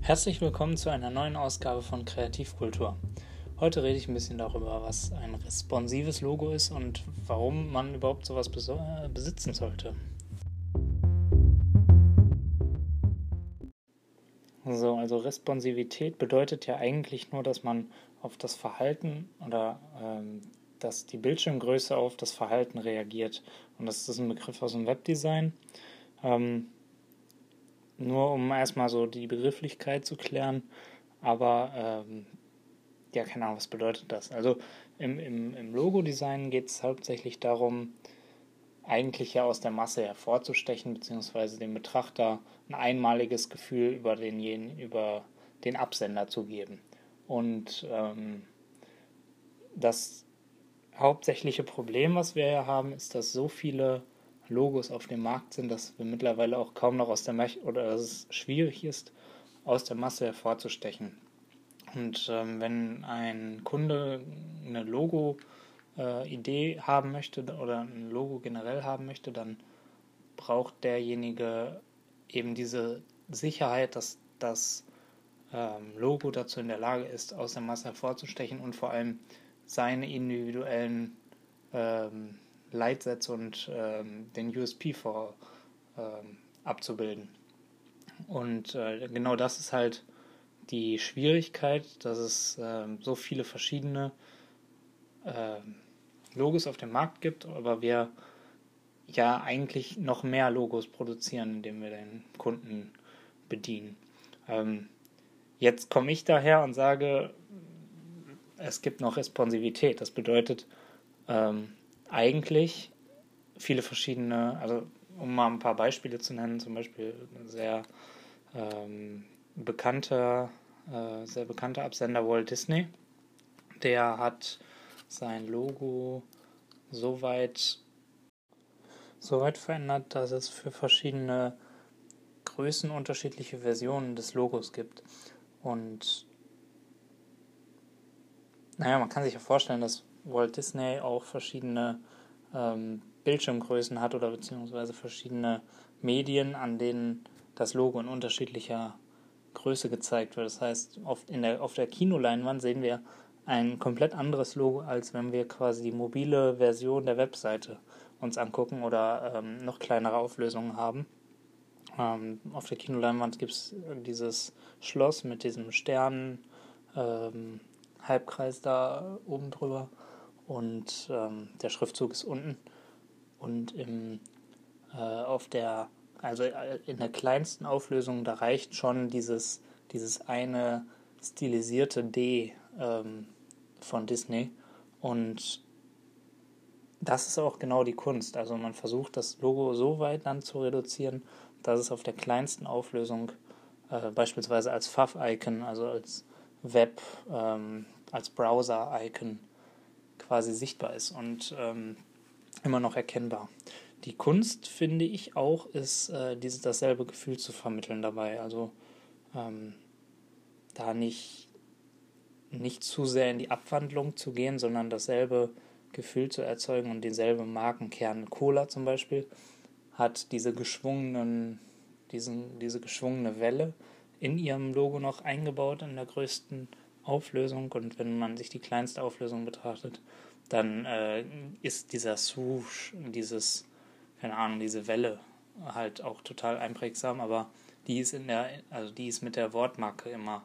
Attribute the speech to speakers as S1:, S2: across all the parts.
S1: Herzlich willkommen zu einer neuen Ausgabe von Kreativkultur. Heute rede ich ein bisschen darüber, was ein responsives Logo ist und warum man überhaupt sowas besitzen sollte. So, also Responsivität bedeutet ja eigentlich nur, dass man auf das Verhalten oder ähm, dass die Bildschirmgröße auf das Verhalten reagiert. Und das ist ein Begriff aus dem Webdesign. Ähm, nur um erstmal so die Begrifflichkeit zu klären, aber ähm, ja, keine Ahnung, was bedeutet das? Also im, im, im Logo-Design geht es hauptsächlich darum, eigentlich ja aus der Masse hervorzustechen, beziehungsweise dem Betrachter ein einmaliges Gefühl über den, über den Absender zu geben. Und ähm, das hauptsächliche Problem, was wir ja haben, ist, dass so viele Logos auf dem Markt sind, dass wir mittlerweile auch kaum noch aus der Masse oder dass es schwierig ist, aus der Masse hervorzustechen. Und ähm, wenn ein Kunde eine Logo-Idee äh, haben möchte oder ein Logo generell haben möchte, dann braucht derjenige eben diese Sicherheit, dass das ähm, Logo dazu in der Lage ist, aus der Masse hervorzustechen und vor allem seine individuellen ähm, Leitsätze und ähm, den USP vor ähm, abzubilden. Und äh, genau das ist halt die Schwierigkeit, dass es ähm, so viele verschiedene äh, Logos auf dem Markt gibt, aber wir ja eigentlich noch mehr Logos produzieren, indem wir den Kunden bedienen. Ähm, jetzt komme ich daher und sage, es gibt noch Responsivität. Das bedeutet, ähm, eigentlich viele verschiedene, also um mal ein paar Beispiele zu nennen, zum Beispiel ein sehr ähm, bekannter, äh, sehr bekannter Absender Walt Disney, der hat sein Logo so weit, so weit verändert, dass es für verschiedene Größen unterschiedliche Versionen des Logos gibt. Und naja, man kann sich ja vorstellen, dass Walt Disney auch verschiedene ähm, Bildschirmgrößen hat oder beziehungsweise verschiedene Medien, an denen das Logo in unterschiedlicher Größe gezeigt wird. Das heißt, oft in der, auf der Kinoleinwand sehen wir ein komplett anderes Logo, als wenn wir quasi die mobile Version der Webseite uns angucken oder ähm, noch kleinere Auflösungen haben. Ähm, auf der Kinoleinwand gibt es dieses Schloss mit diesem Stern, ähm, Halbkreis da oben drüber und ähm, der Schriftzug ist unten. Und im, äh, auf der, also äh, in der kleinsten Auflösung, da reicht schon dieses, dieses eine stilisierte D ähm, von Disney. Und das ist auch genau die Kunst. Also man versucht das Logo so weit dann zu reduzieren, dass es auf der kleinsten Auflösung äh, beispielsweise als Fav-Icon, also als Web, ähm, als Browser-Icon quasi sichtbar ist und ähm, immer noch erkennbar. Die Kunst, finde ich auch, ist, äh, dieses, dasselbe Gefühl zu vermitteln dabei. Also ähm, da nicht, nicht zu sehr in die Abwandlung zu gehen, sondern dasselbe Gefühl zu erzeugen und denselben Markenkern. Cola zum Beispiel hat diese geschwungenen, diesen, diese geschwungene Welle in ihrem Logo noch eingebaut in der größten Auflösung und wenn man sich die kleinste Auflösung betrachtet, dann äh, ist dieser Swoosh, dieses, keine Ahnung, diese Welle halt auch total einprägsam, aber die ist in der, also die ist mit der Wortmarke immer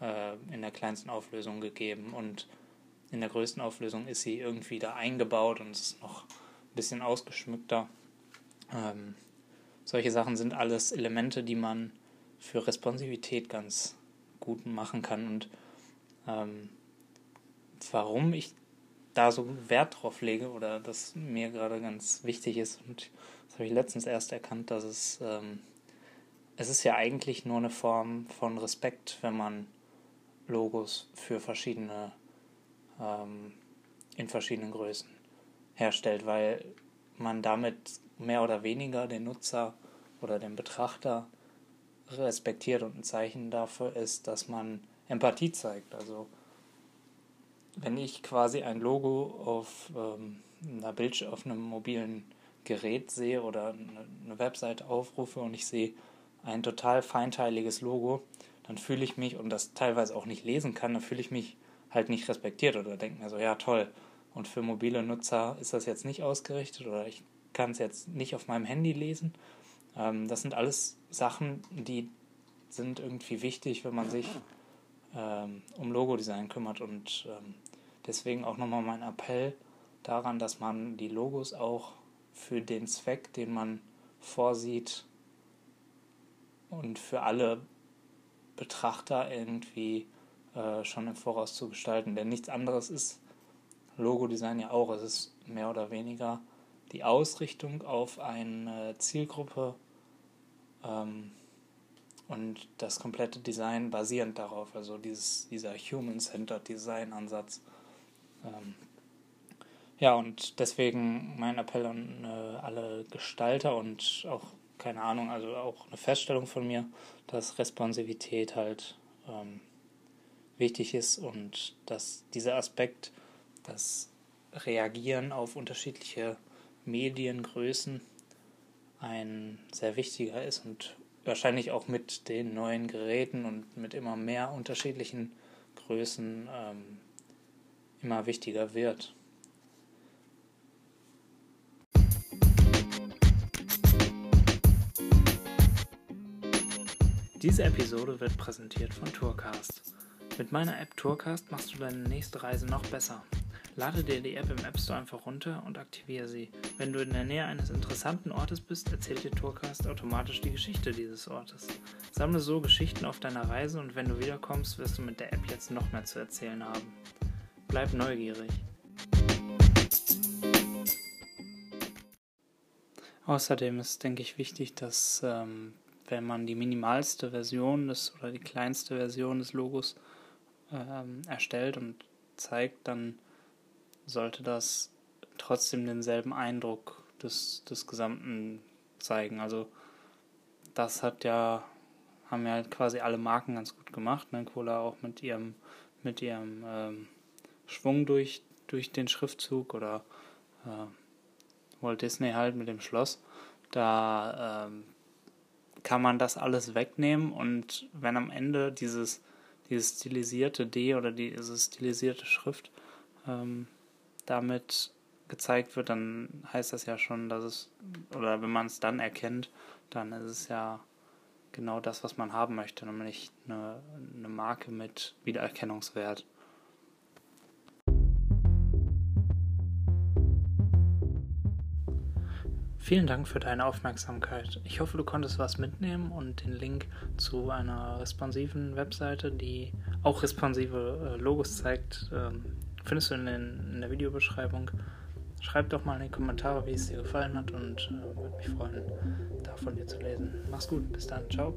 S1: äh, in der kleinsten Auflösung gegeben und in der größten Auflösung ist sie irgendwie da eingebaut und es ist noch ein bisschen ausgeschmückter. Ähm, solche Sachen sind alles Elemente, die man für Responsivität ganz gut machen kann und ähm, warum ich da so Wert drauf lege oder das mir gerade ganz wichtig ist. Und das habe ich letztens erst erkannt, dass es, ähm, es ist ja eigentlich nur eine Form von Respekt, wenn man Logos für verschiedene, ähm, in verschiedenen Größen herstellt, weil man damit mehr oder weniger den Nutzer oder den Betrachter respektiert und ein Zeichen dafür ist, dass man Empathie zeigt. Also wenn ich quasi ein Logo auf, ähm, einer Bild auf einem mobilen Gerät sehe oder eine Website aufrufe und ich sehe ein total feinteiliges Logo, dann fühle ich mich und das teilweise auch nicht lesen kann, dann fühle ich mich halt nicht respektiert oder denke mir so, ja toll. Und für mobile Nutzer ist das jetzt nicht ausgerichtet oder ich kann es jetzt nicht auf meinem Handy lesen. Ähm, das sind alles Sachen, die sind irgendwie wichtig, wenn man sich ähm, um Logodesign kümmert. Und ähm, deswegen auch nochmal mein Appell daran, dass man die Logos auch für den Zweck, den man vorsieht und für alle Betrachter irgendwie äh, schon im Voraus zu gestalten. Denn nichts anderes ist Logodesign ja auch. Es ist mehr oder weniger die Ausrichtung auf eine Zielgruppe ähm, und das komplette Design basierend darauf, also dieses, dieser Human-Centered Design-Ansatz. Ähm, ja, und deswegen mein Appell an äh, alle Gestalter und auch, keine Ahnung, also auch eine Feststellung von mir, dass Responsivität halt ähm, wichtig ist und dass dieser Aspekt, das Reagieren auf unterschiedliche Mediengrößen ein sehr wichtiger ist und wahrscheinlich auch mit den neuen Geräten und mit immer mehr unterschiedlichen Größen ähm, immer wichtiger wird. Diese Episode wird präsentiert von Tourcast. Mit meiner App Tourcast machst du deine nächste Reise noch besser. Lade dir die App im App Store einfach runter und aktiviere sie. Wenn du in der Nähe eines interessanten Ortes bist, erzählt dir Tourcast automatisch die Geschichte dieses Ortes. Sammle so Geschichten auf deiner Reise und wenn du wiederkommst, wirst du mit der App jetzt noch mehr zu erzählen haben. Bleib neugierig. Außerdem ist, denke ich, wichtig, dass ähm, wenn man die minimalste Version des oder die kleinste Version des Logos ähm, erstellt und zeigt, dann sollte das trotzdem denselben Eindruck des, des Gesamten zeigen. Also das hat ja, haben ja quasi alle Marken ganz gut gemacht. Ne? Cola auch mit ihrem, mit ihrem ähm, Schwung durch, durch den Schriftzug oder äh, Walt Disney halt mit dem Schloss. Da ähm, kann man das alles wegnehmen und wenn am Ende dieses, dieses stilisierte D oder diese stilisierte Schrift ähm, damit gezeigt wird, dann heißt das ja schon, dass es, oder wenn man es dann erkennt, dann ist es ja genau das, was man haben möchte, nämlich eine, eine Marke mit Wiedererkennungswert. Vielen Dank für deine Aufmerksamkeit. Ich hoffe, du konntest was mitnehmen und den Link zu einer responsiven Webseite, die auch responsive äh, Logos zeigt, ähm, findest du in, den, in der Videobeschreibung. Schreib doch mal in die Kommentare, wie es dir gefallen hat und äh, würde mich freuen, da von dir zu lesen. Mach's gut, bis dann, ciao.